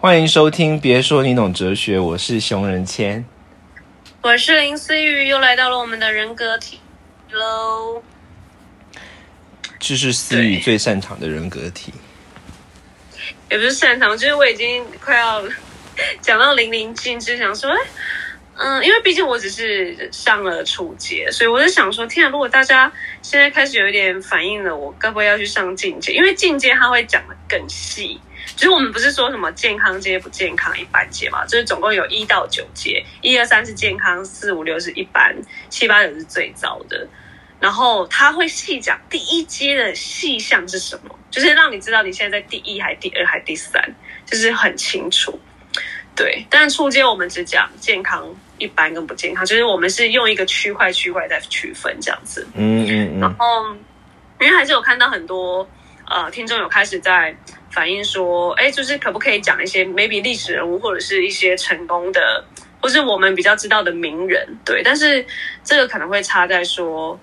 欢迎收听，别说你懂哲学，我是熊仁谦。我是林思雨，又来到了我们的人格体喽。这是思雨最擅长的人格体。也不是擅长，就是我已经快要讲到淋漓尽致，想说，哎，嗯，因为毕竟我只是上了初阶，所以我就想说，天啊，如果大家现在开始有一点反应了，我该不会要去上进阶？因为进阶它会讲的更细。就是我们不是说什么健康阶不健康一般阶嘛，就是总共有一到九阶，一二三是健康，四五六是一般，七八九是最糟的。然后他会细讲第一阶的细项是什么，就是让你知道你现在在第一还第二还第三，就是很清楚。对，但初阶我们只讲健康、一般跟不健康，就是我们是用一个区块区块在区分这样子。嗯嗯嗯。然后，因为还是有看到很多呃听众有开始在反映说，哎，就是可不可以讲一些 maybe 历史人物或者是一些成功的，或是我们比较知道的名人？对，但是这个可能会差在说。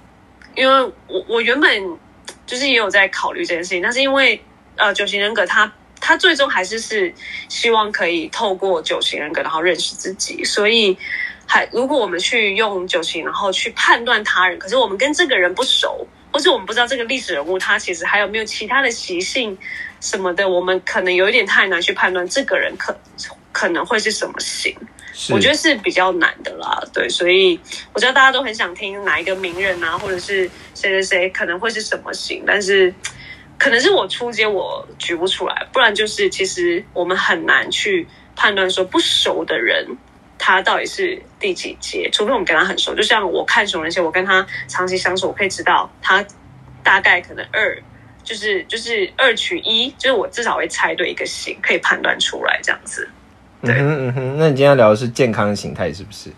因为我我原本就是也有在考虑这件事情，但是因为呃九型人格，他他最终还是是希望可以透过九型人格，然后认识自己。所以还如果我们去用九型，然后去判断他人，可是我们跟这个人不熟，或是我们不知道这个历史人物他其实还有没有其他的习性什么的，我们可能有一点太难去判断这个人可可能会是什么型。我觉得是比较难的啦，对，所以我知道大家都很想听哪一个名人啊，或者是谁谁谁可能会是什么型，但是可能是我出街我举不出来，不然就是其实我们很难去判断说不熟的人他到底是第几阶，除非我们跟他很熟，就像我看熊仁谦，我跟他长期相处，我可以知道他大概可能二，就是就是二取一，就是我至少会猜对一个型，可以判断出来这样子。嗯哼嗯哼，那你今天聊的是健康形态是不是？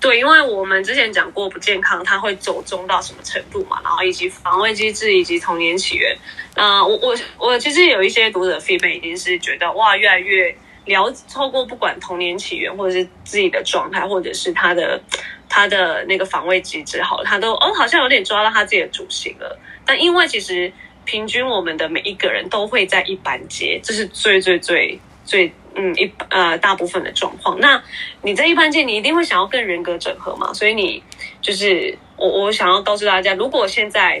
对，因为我们之前讲过不健康，它会走中到什么程度嘛，然后以及防卫机制以及童年起源。那我我我其实有一些读者 feedback 已经是觉得哇，越来越了透过不管童年起源或者是自己的状态，或者是他的他的那个防卫机制，好，他都哦好像有点抓到他自己的主心了。但因为其实平均我们的每一个人都会在一般阶，这是最最最最。嗯，一呃，大部分的状况。那你在一般界，你一定会想要跟人格整合嘛？所以你就是我，我想要告诉大家，如果现在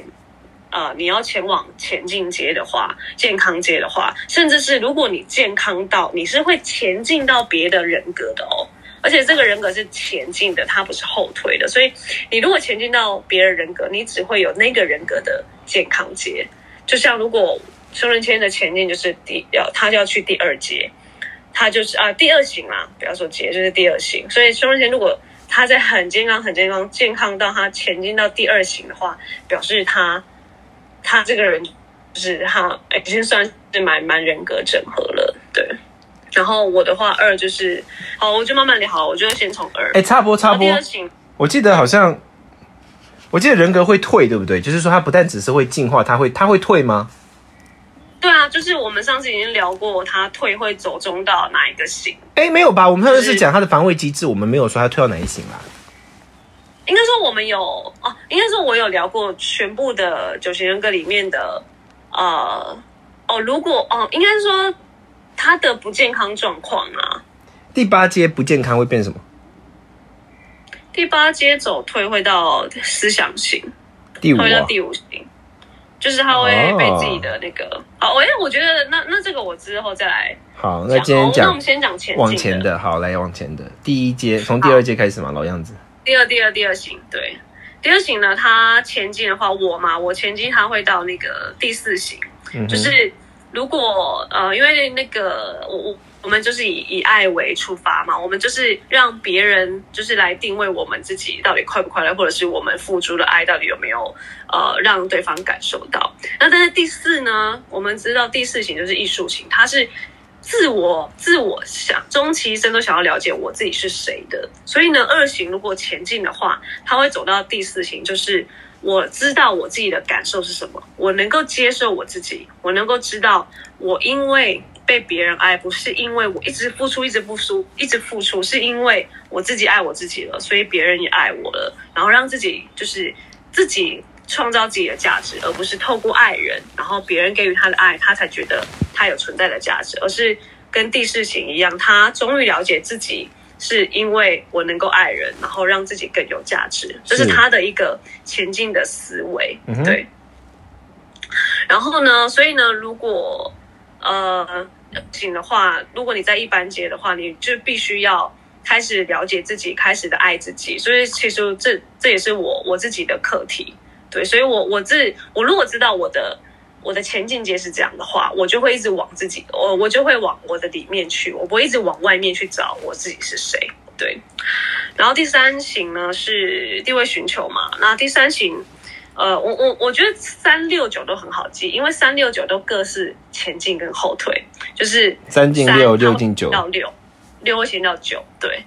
呃你要前往前进阶的话，健康阶的话，甚至是如果你健康到你是会前进到别的人格的哦，而且这个人格是前进的，它不是后退的。所以你如果前进到别人人格，你只会有那个人格的健康阶。就像如果双人签的前进就是第要他就要去第二阶。他就是啊，第二型啦，不要说阶，就是第二型。所以胸人前如果他在很健康、很健康、健康到他前进到第二型的话，表示他他这个人就是他已经算是蛮蛮人格整合了。对，然后我的话二就是，好，我就慢慢聊。好，我就先从二。哎，插播插播。我记得好像，我记得人格会退，对不对？就是说，它不但只是会进化，它会它会退吗？对啊，就是我们上次已经聊过，它退会走中到哪一个型？哎，没有吧？我们上次是讲它的防卫机制，我们没有说它退到哪一型啦。应该说我们有哦，应该说我有聊过全部的九型人格里面的呃哦，如果哦，应该说他的不健康状况啊。第八阶不健康会变什么？第八阶走退会到思想型，第五会到第五型。就是他会被自己的那个好，我我觉得那那这个我之后再来。好，那今天讲，那我们先讲前往前的，好来往前的第一阶，从第二阶开始嘛，老样子。第二第二第二型，对，第二型呢，它前进的话，我嘛，我前进它会到那个第四型，就是如果呃，因为那个我我。我们就是以以爱为出发嘛，我们就是让别人就是来定位我们自己到底快不快乐，或者是我们付出的爱到底有没有呃让对方感受到。那但是第四呢，我们知道第四型就是艺术型，它是自我自我想终其一生都想要了解我自己是谁的。所以呢，二型如果前进的话，它会走到第四型，就是我知道我自己的感受是什么，我能够接受我自己，我能够知道我因为。被别人爱不是因为我一直付出，一直付出，一直付出，是因为我自己爱我自己了，所以别人也爱我了。然后让自己就是自己创造自己的价值，而不是透过爱人，然后别人给予他的爱，他才觉得他有存在的价值。而是跟地势型一样，他终于了解自己是因为我能够爱人，然后让自己更有价值，这是他的一个前进的思维。对。然后呢，所以呢，如果呃行的话，如果你在一般阶的话，你就必须要开始了解自己，开始的爱自己。所以其实这这也是我我自己的课题。对，所以我我自我如果知道我的。我的前进阶是这样的话，我就会一直往自己，我我就会往我的里面去，我不会一直往外面去找我自己是谁。对，然后第三型呢是地位寻求嘛，那第三型，呃，我我我觉得三六九都很好记，因为三六九都各是前进跟后退，就是三进六，六进九到六，六会先到九，对。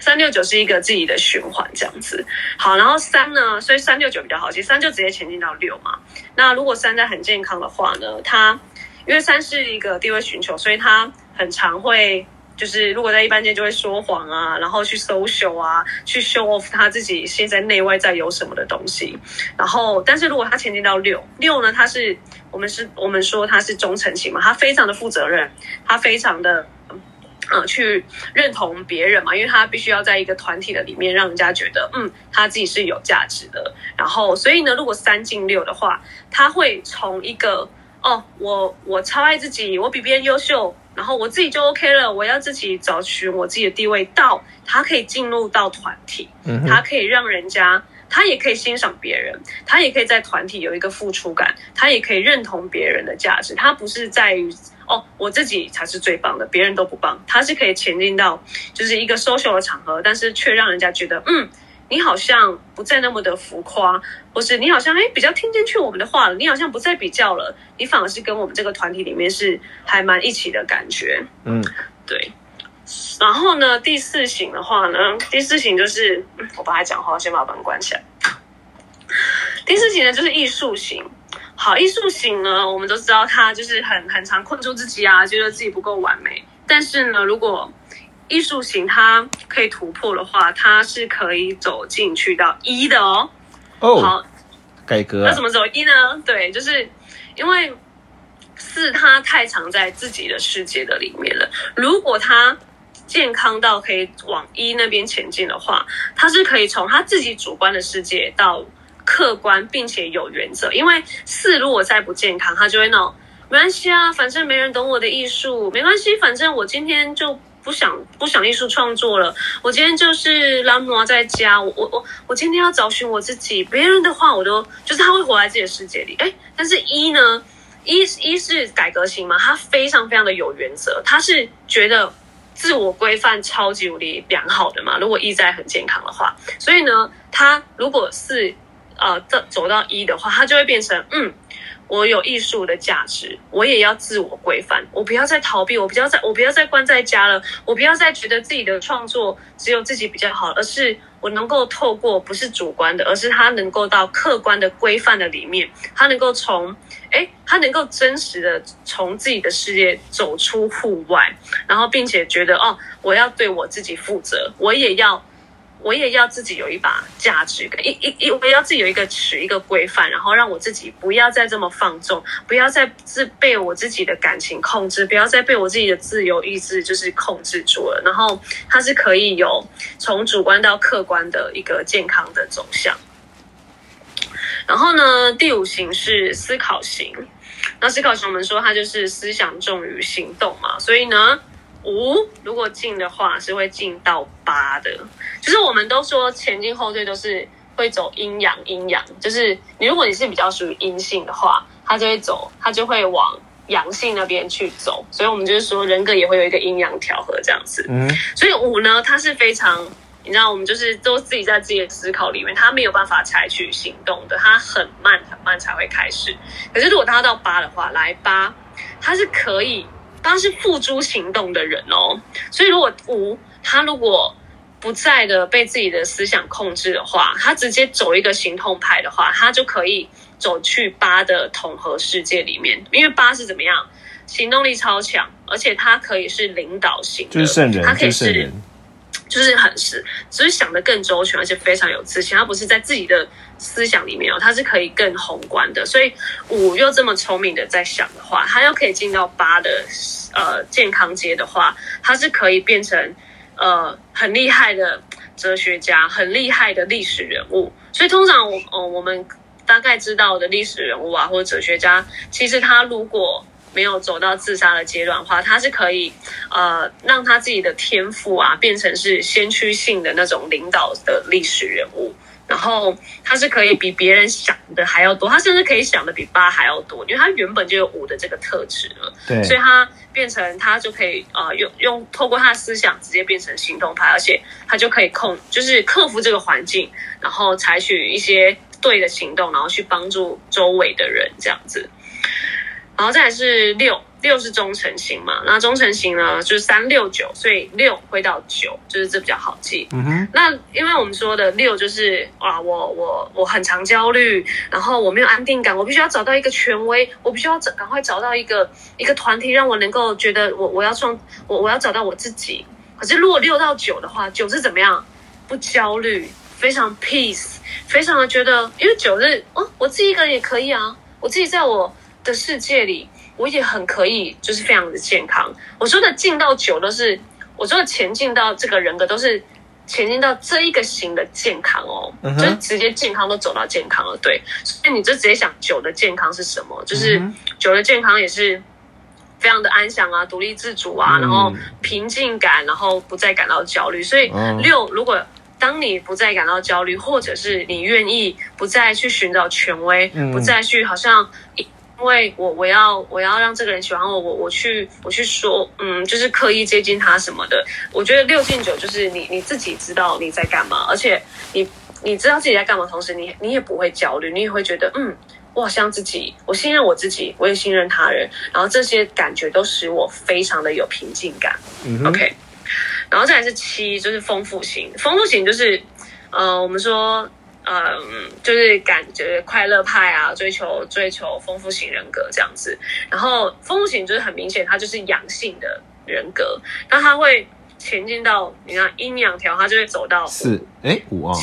三六九是一个自己的循环，这样子。好，然后三呢，所以三六九比较好记，三就直接前进到六嘛。那如果三在很健康的话呢，它因为三是一个地位寻求，所以它很常会就是如果在一般间就会说谎啊，然后去 social 啊，去 show off 他自己现在内外在有什么的东西。然后，但是如果他前进到六六呢，他是我们是我们说他是忠诚型嘛，他非常的负责任，他非常的。嗯，去认同别人嘛，因为他必须要在一个团体的里面，让人家觉得，嗯，他自己是有价值的。然后，所以呢，如果三进六的话，他会从一个，哦，我我超爱自己，我比别人优秀，然后我自己就 OK 了，我要自己找寻我自己的地位，到他可以进入到团体，他可以让人家，他也可以欣赏别人，他也可以在团体有一个付出感，他也可以认同别人的价值，他不是在于。哦，我自己才是最棒的，别人都不棒。他是可以前进到就是一个 social 的场合，但是却让人家觉得，嗯，你好像不再那么的浮夸，或是你好像哎比较听进去我们的话了，你好像不再比较了，你反而是跟我们这个团体里面是还蛮一起的感觉。嗯，对。然后呢，第四型的话呢，第四型就是我帮他讲话，先把门关起来。第四型呢，就是艺术型。好，艺术型呢，我们都知道他就是很很常困住自己啊，觉得自己不够完美。但是呢，如果艺术型它可以突破的话，它是可以走进去到一的哦。哦，好，改革。那怎么走一呢？对，就是因为四它太常在自己的世界的里面了。如果它健康到可以往一那边前进的话，它是可以从他自己主观的世界到。客观并且有原则，因为四如果再不健康，他就会闹。没关系啊，反正没人懂我的艺术，没关系，反正我今天就不想不想艺术创作了。我今天就是拉摩在家，我我我我今天要找寻我自己。别人的话我都就是他会活在自己的世界里。哎，但是一呢，一一是改革型嘛，他非常非常的有原则，他是觉得自我规范超级无敌良好的嘛。如果一在很健康的话，所以呢，他如果是。呃，走走到一的话，他就会变成嗯，我有艺术的价值，我也要自我规范，我不要再逃避，我不要再我不要再关在家了，我不要再觉得自己的创作只有自己比较好，而是我能够透过不是主观的，而是他能够到客观的规范的里面，他能够从哎，他能够真实的从自己的世界走出户外，然后并且觉得哦，我要对我自己负责，我也要。我也要自己有一把价值感，一一一，我也要自己有一个尺，一个规范，然后让我自己不要再这么放纵，不要再自被我自己的感情控制，不要再被我自己的自由意志就是控制住了。然后它是可以有从主观到客观的一个健康的走向。然后呢，第五型是思考型，那思考型我们说它就是思想重于行动嘛，所以呢。五如果进的话是会进到八的，就是我们都说前进后退都是会走阴阳阴阳，就是你如果你是比较属于阴性的话，它就会走，它就会往阳性那边去走，所以我们就是说人格也会有一个阴阳调和这样子。嗯，所以五呢，它是非常，你知道我们就是都自己在自己的思考里面，他没有办法采取行动的，他很慢很慢才会开始。可是如果他到八的话，来八，他是可以。他是付诸行动的人哦，所以如果五他如果不在的被自己的思想控制的话，他直接走一个行动派的话，他就可以走去八的统合世界里面。因为八是怎么样，行动力超强，而且他可以是领导型，就是圣人，他可以是就是很是，只是想的更周全，而且非常有自信。他不是在自己的思想里面哦，他是可以更宏观的。所以五又这么聪明的在想的话，他又可以进到八的呃健康街的话，他是可以变成呃很厉害的哲学家，很厉害的历史人物。所以通常我哦我们大概知道的历史人物啊，或者哲学家，其实他如果没有走到自杀的阶段的话，他是可以，呃，让他自己的天赋啊变成是先驱性的那种领导的历史人物，然后他是可以比别人想的还要多，他甚至可以想的比八还要多，因为他原本就有五的这个特质了，对，所以他变成他就可以呃用用透过他的思想直接变成行动派，而且他就可以控就是克服这个环境，然后采取一些对的行动，然后去帮助周围的人这样子。然后再来是六，六是忠诚型嘛，那忠诚型呢就是三六九，所以六会到九，就是这比较好记。嗯哼，那因为我们说的六就是啊，我我我很常焦虑，然后我没有安定感，我必须要找到一个权威，我必须要找赶快找到一个一个团体，让我能够觉得我我要创我我要找到我自己。可是如果六到九的话，九是怎么样？不焦虑，非常 peace，非常的觉得，因为九是哦，我自己一个人也可以啊，我自己在我。的世界里，我也很可以，就是非常的健康。我说的进到九都是，我说的前进到这个人格都是前进到这一个型的健康哦，就是直接健康都走到健康了。对，所以你就直接想九的健康是什么？就是九的健康也是非常的安详啊，独立自主啊，然后平静感，然后不再感到焦虑。所以六如果。当你不再感到焦虑，或者是你愿意不再去寻找权威，不再去好像。因为我我要我要让这个人喜欢我，我我去我去说，嗯，就是刻意接近他什么的。我觉得六进九就是你你自己知道你在干嘛，而且你你知道自己在干嘛，同时你你也不会焦虑，你也会觉得，嗯，我好像自己，我信任我自己，我也信任他人，然后这些感觉都使我非常的有平静感。OK，然后再来是七，就是丰富型，丰富型就是，呃，我们说。嗯，就是感觉快乐派啊，追求追求丰富型人格这样子。然后丰富型就是很明显，他就是阳性的人格，那他会前进到你看阴阳条，他就会走到四哎五啊，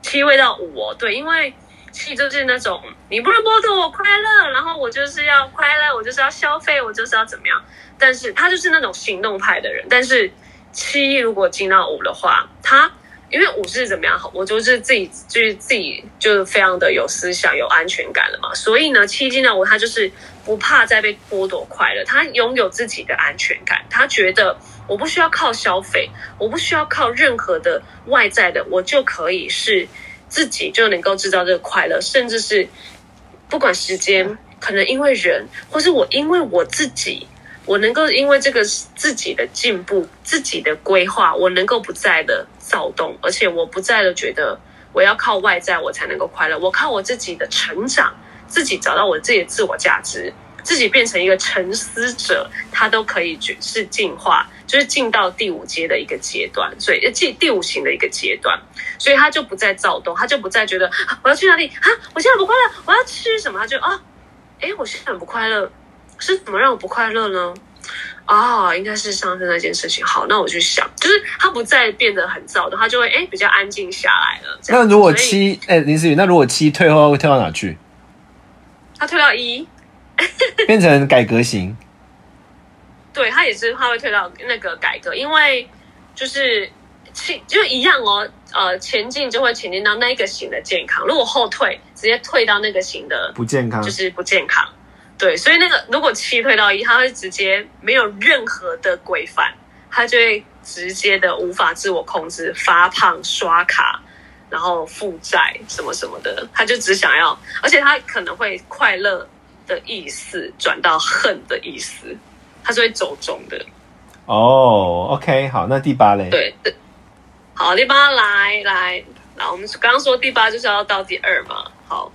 七位到五哦，对，因为七就是那种你不能剥夺我快乐，然后我就是要快乐，我就是要消费，我就是要怎么样。但是他就是那种行动派的人，但是七如果进到五的话，他。因为我是怎么样？我就是自己，就是自己，就是非常的有思想、有安全感了嘛。所以呢，七进呢我，他就是不怕再被剥夺快乐，他拥有自己的安全感。他觉得我不需要靠消费，我不需要靠任何的外在的，我就可以是自己就能够制造这个快乐，甚至是不管时间，可能因为人，或是我因为我自己。我能够因为这个自己的进步、自己的规划，我能够不再的躁动，而且我不再的觉得我要靠外在我才能够快乐。我靠我自己的成长，自己找到我自己的自我价值，自己变成一个沉思者，他都可以是进化，就是进到第五阶的一个阶段，所以进第五型的一个阶段，所以他就不再躁动，他就不再觉得我要去哪里啊，我现在不快乐，我要吃什么，他就啊，哎，我现在很不快乐。是怎么让我不快乐呢？啊，应该是上次那件事情。好，那我去想，就是他不再变得很躁的，他就会哎比较安静下来了。那如果七哎林思雨，那如果七退后会退到哪去？他退到一，变成改革型。对他也是，他会退到那个改革，因为就是七就一样哦。呃，前进就会前进到那个型的健康，如果后退，直接退到那个型的不健康，就是不健康。对，所以那个如果七退到一，他会直接没有任何的规范，他就会直接的无法自我控制，发胖、刷卡，然后负债什么什么的，他就只想要，而且他可能会快乐的意思转到恨的意思，他是会走中的。哦，OK，好，那第八嘞？对，好，第八来来，那我们刚刚说第八就是要到第二嘛，好。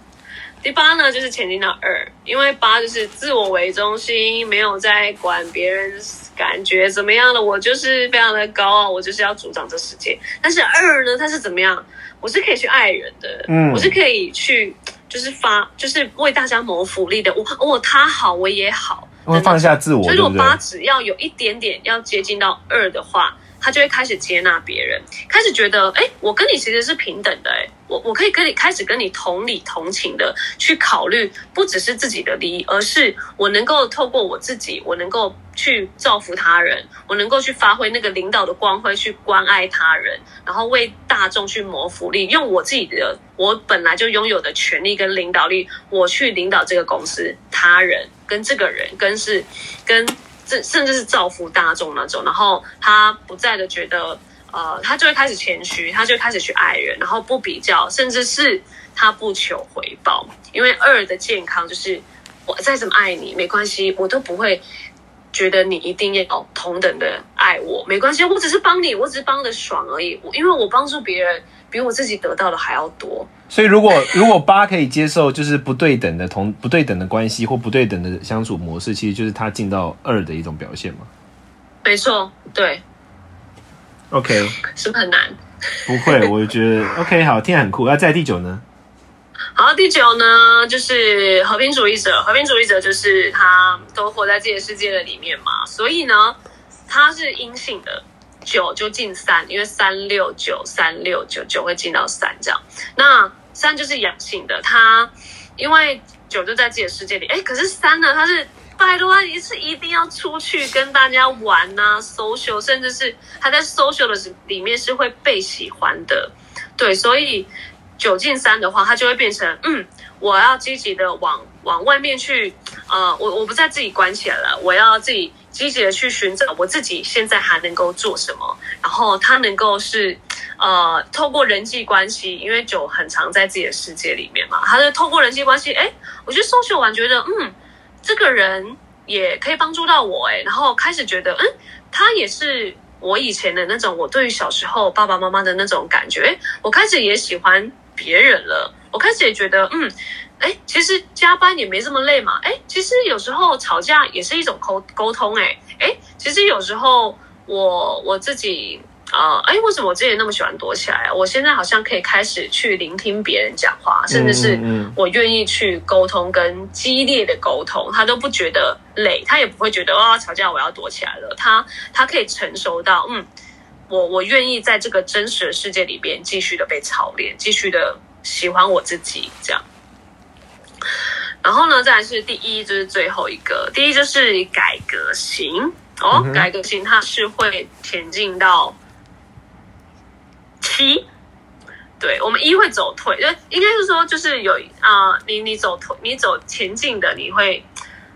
第八呢，就是前进到二，因为八就是自我为中心，没有在管别人感觉怎么样的，我就是非常的高傲，我就是要主掌这世界。但是二呢，它是怎么样？我是可以去爱人的，嗯，我是可以去，就是发，就是为大家谋福利的。我我他好，我也好，会放下自我。所以，如果八只要有一点点要接近到二的话。他就会开始接纳别人，开始觉得，哎，我跟你其实是平等的，哎，我我可以跟你开始跟你同理同情的去考虑，不只是自己的利益，而是我能够透过我自己，我能够去造福他人，我能够去发挥那个领导的光辉，去关爱他人，然后为大众去谋福利，用我自己的我本来就拥有的权利跟领导力，我去领导这个公司，他人跟这个人跟是跟。这甚至是造福大众那种，然后他不再的觉得，呃，他就会开始谦虚，他就开始去爱人，然后不比较，甚至是他不求回报，因为二的健康就是我再怎么爱你没关系，我都不会觉得你一定要同等的爱我，没关系，我只是帮你，我只是帮的爽而已，我因为我帮助别人比我自己得到的还要多。所以，如果如果八可以接受，就是不对等的同不对等的关系或不对等的相处模式，其实就是他进到二的一种表现嘛。没错，对。OK，是不是很难？不会，我觉得 OK，好，听很酷。那在第九呢？好，第九呢，就是和平主义者。和平主义者就是他都活在自己的世界的里面嘛，所以呢，他是阴性的。九就进三，因为三六九三六九九会进到三这样。那三就是阳性的，他因为九就在自己的世界里，哎，可是三呢，他是拜托一次一定要出去跟大家玩呐，social，甚至是他在 social 的里面是会被喜欢的，对，所以九进三的话，他就会变成嗯，我要积极的往往外面去，呃，我我不再自己关起来了，我要自己。积极的去寻找我自己现在还能够做什么，然后他能够是，呃，透过人际关系，因为酒很常在自己的世界里面嘛，他是透过人际关系，哎，我觉得搜寻完觉得，嗯，这个人也可以帮助到我，哎，然后开始觉得，嗯，他也是我以前的那种，我对于小时候爸爸妈妈的那种感觉，我开始也喜欢别人了，我开始也觉得，嗯。哎，其实加班也没这么累嘛。哎，其实有时候吵架也是一种沟沟通。哎，哎，其实有时候我我自己啊，哎，为什么我之前那么喜欢躲起来？我现在好像可以开始去聆听别人讲话，甚至是我愿意去沟通，跟激烈的沟通，他都不觉得累，他也不会觉得哇吵架我要躲起来了。他他可以成熟到，嗯，我我愿意在这个真实的世界里边继续的被操练，继续的喜欢我自己，这样。然后呢，再来是第一，就是最后一个。第一就是改革型哦，改革型它是会前进到七。对我们一会走退，就应该是说，就是有啊，你你走退，你走前进的，你会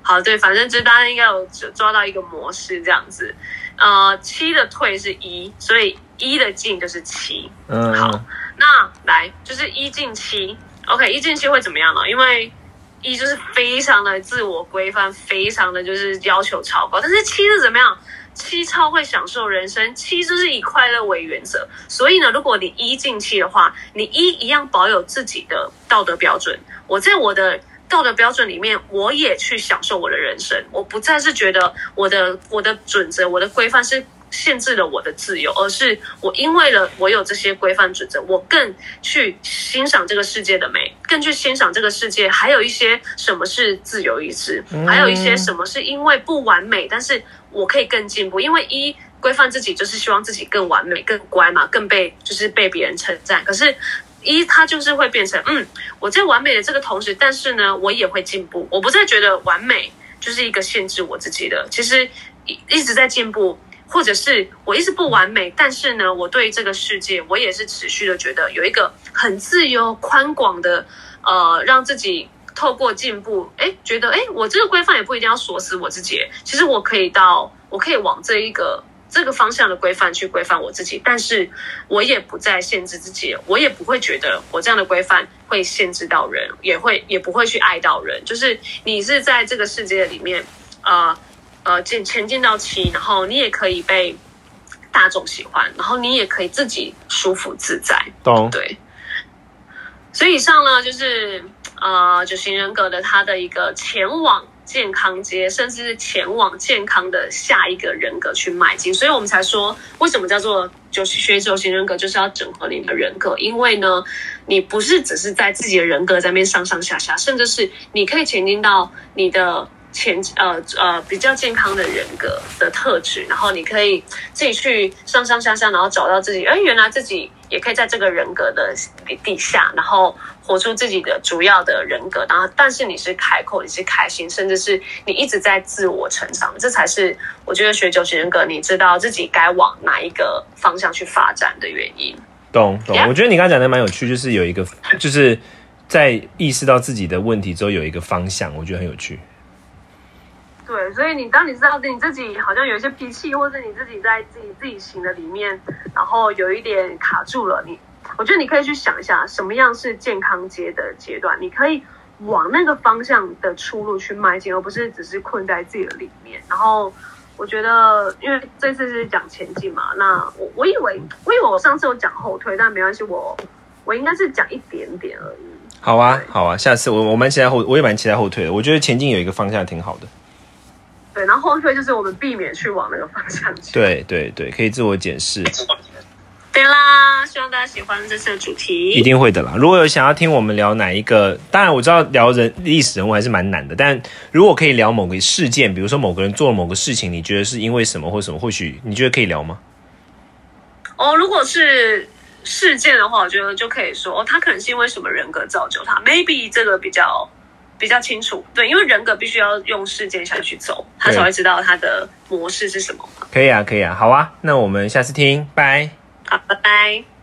好对，反正就是大家应该有抓到一个模式这样子。呃，七的退是一，所以一的进就是七。嗯，好，那来就是一进七。OK，一进七会怎么样呢？因为一就是非常的自我规范，非常的就是要求超高。但是七是怎么样？七超会享受人生，七就是以快乐为原则。所以呢，如果你一进七的话，你一一样保有自己的道德标准。我在我的道德标准里面，我也去享受我的人生。我不再是觉得我的我的准则、我的规范是。限制了我的自由，而是我因为了我有这些规范准则，我更去欣赏这个世界的美，更去欣赏这个世界，还有一些什么是自由意志，还有一些什么是因为不完美，但是我可以更进步。因为一规范自己就是希望自己更完美、更乖嘛，更被就是被别人称赞。可是，一他就是会变成嗯，我在完美的这个同时，但是呢，我也会进步。我不再觉得完美就是一个限制我自己的，其实一一直在进步。或者是我一直不完美，但是呢，我对这个世界，我也是持续的觉得有一个很自由、宽广的，呃，让自己透过进步，哎，觉得哎，我这个规范也不一定要锁死我自己，其实我可以到，我可以往这一个这个方向的规范去规范我自己，但是我也不再限制自己，我也不会觉得我这样的规范会限制到人，也会也不会去爱到人，就是你是在这个世界里面，呃。呃，进前进到七，然后你也可以被大众喜欢，然后你也可以自己舒服自在。懂对。所以以上呢，就是呃九型人格的他的一个前往健康街，甚至是前往健康的下一个人格去迈进。所以我们才说，为什么叫做就是学九型人格，就是要整合你的人格，因为呢，你不是只是在自己的人格在面上上下下，甚至是你可以前进到你的。前呃呃比较健康的人格的特质，然后你可以自己去上上下下，然后找到自己，哎，原来自己也可以在这个人格的底下，然后活出自己的主要的人格，然后但是你是开阔，你是开心，甚至是你一直在自我成长，这才是我觉得学九型人格，你知道自己该往哪一个方向去发展的原因。懂懂，我觉得你刚刚讲的蛮有趣，就是有一个就是在意识到自己的问题之后有一个方向，我觉得很有趣。对，所以你当你知道你自己好像有一些脾气，或者你自己在自己自己行的里面，然后有一点卡住了，你我觉得你可以去想一下，什么样是健康阶的阶段，你可以往那个方向的出路去迈进，而不是只是困在自己的里面。然后我觉得，因为这次是讲前进嘛，那我我以为我以为我上次有讲后退，但没关系，我我应该是讲一点点而已。好啊，好啊，下次我我蛮期待后，我也蛮期待后退的。我觉得前进有一个方向挺好的。对，然后后退就是我们避免去往那个方向去。对对对，可以自我检视。对啦，希望大家喜欢这次的主题。一定会的啦。如果有想要听我们聊哪一个，当然我知道聊人历史人物还是蛮难的，但如果可以聊某个事件，比如说某个人做了某个事情，你觉得是因为什么或什么？或许你觉得可以聊吗？哦，如果是事件的话，我觉得就可以说，哦，他可能是因为什么人格造就他，maybe 这个比较。比较清楚，对，因为人格必须要用事件下去走，他才会知道他的模式是什么。可以啊，可以啊，好啊，那我们下次听，拜。好，拜拜。